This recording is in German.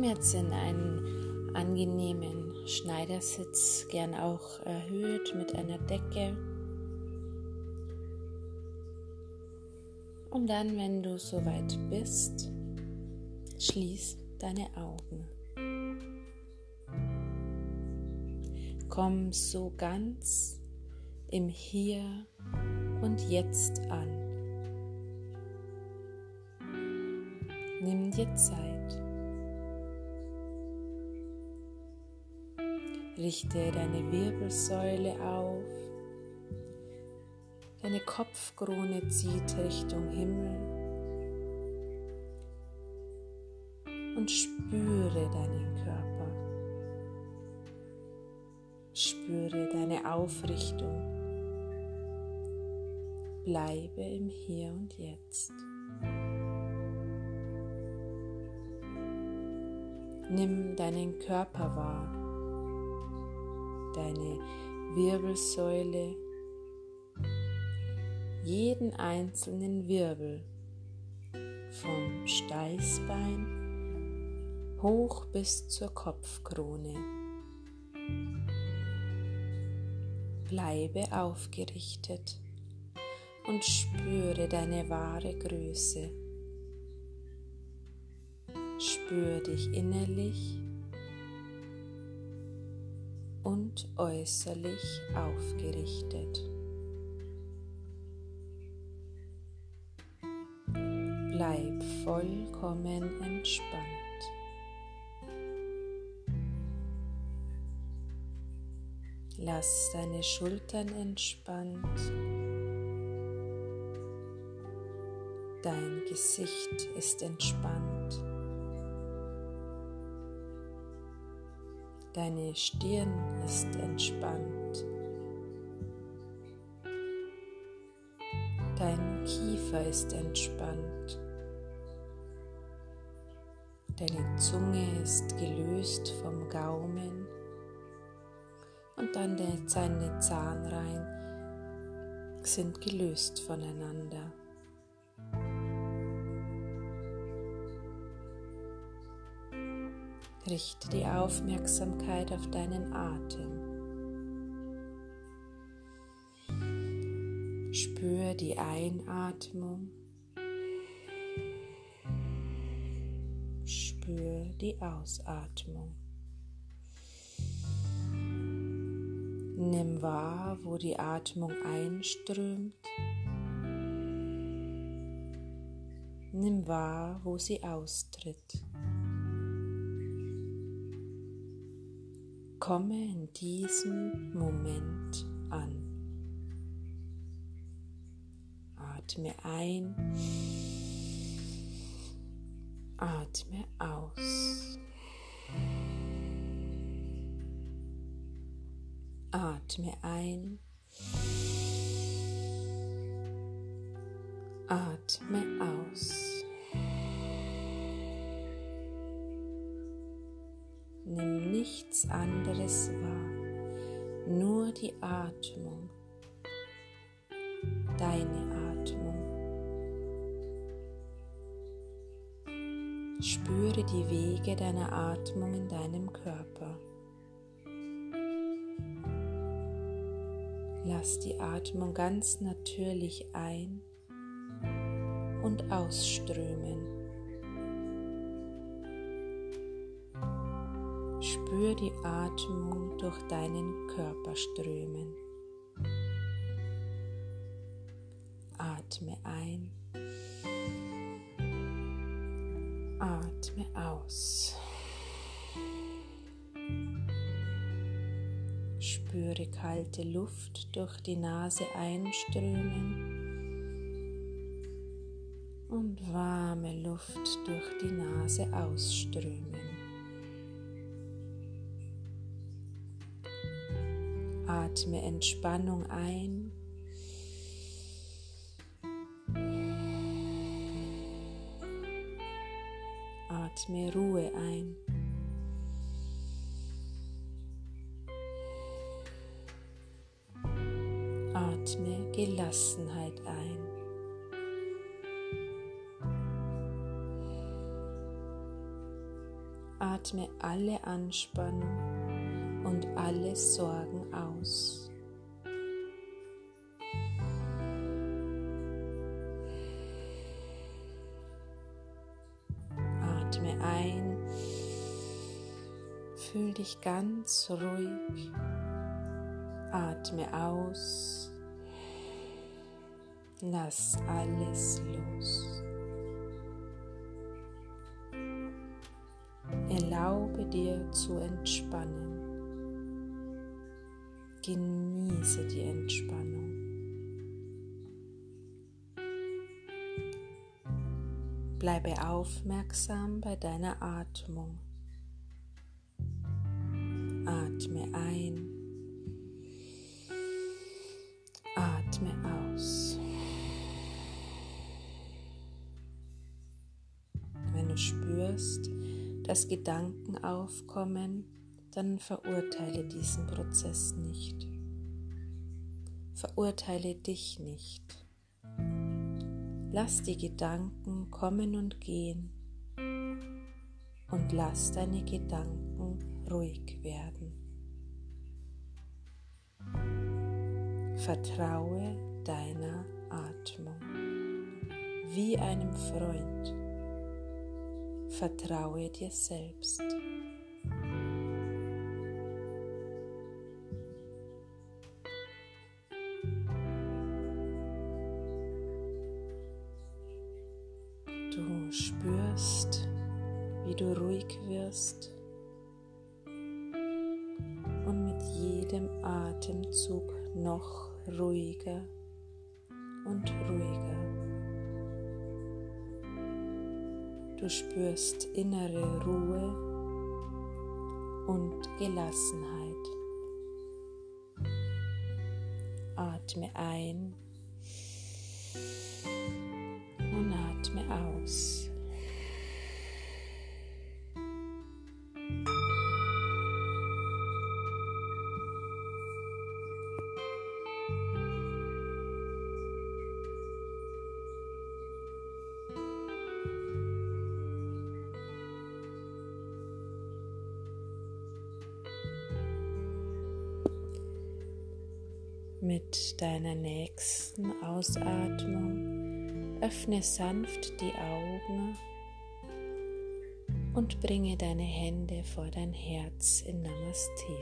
Komm jetzt in einen angenehmen Schneidersitz, gern auch erhöht mit einer Decke. Und dann, wenn du soweit bist, schließ deine Augen. Komm so ganz im Hier und Jetzt an. Nimm dir Zeit. Richte deine Wirbelsäule auf. Deine Kopfkrone zieht Richtung Himmel. Und spüre deinen Körper. Spüre deine Aufrichtung. Bleibe im Hier und Jetzt. Nimm deinen Körper wahr, deine Wirbelsäule, jeden einzelnen Wirbel vom Steißbein hoch bis zur Kopfkrone. Bleibe aufgerichtet und spüre deine wahre Größe. Spür dich innerlich und äußerlich aufgerichtet. Bleib vollkommen entspannt. Lass deine Schultern entspannt. Dein Gesicht ist entspannt. Deine Stirn ist entspannt. Dein Kiefer ist entspannt. Deine Zunge ist gelöst vom Gaumen und dann deine Zahnreihen sind gelöst voneinander. Richte die Aufmerksamkeit auf deinen Atem. Spür die Einatmung. Spür die Ausatmung. Nimm wahr, wo die Atmung einströmt. Nimm wahr, wo sie austritt. Komme in diesem Moment an. Atme ein, atme aus. Atme ein, atme aus. Nichts anderes wahr, nur die Atmung, deine Atmung. Spüre die Wege deiner Atmung in deinem Körper. Lass die Atmung ganz natürlich ein und ausströmen. Spür die Atmung durch deinen Körper strömen. Atme ein. Atme aus. Spüre kalte Luft durch die Nase einströmen und warme Luft durch die Nase ausströmen. Atme Entspannung ein. Atme Ruhe ein. Atme Gelassenheit ein. Atme alle Anspannung und alle Sorgen aus. Atme ein, fühl dich ganz ruhig, atme aus, lass alles los. Erlaube dir zu entspannen. Genieße die Entspannung. Bleibe aufmerksam bei deiner Atmung. Atme ein. Atme aus. Wenn du spürst, dass Gedanken aufkommen, dann verurteile diesen Prozess nicht. Verurteile dich nicht. Lass die Gedanken kommen und gehen und lass deine Gedanken ruhig werden. Vertraue deiner Atmung wie einem Freund Vertraue dir selbst. Du spürst, wie du ruhig wirst und mit jedem Atemzug noch ruhiger und ruhiger. Du spürst innere Ruhe und Gelassenheit. Atme ein und atme aus. Mit deiner nächsten Ausatmung öffne sanft die Augen und bringe deine Hände vor dein Herz in Namaste.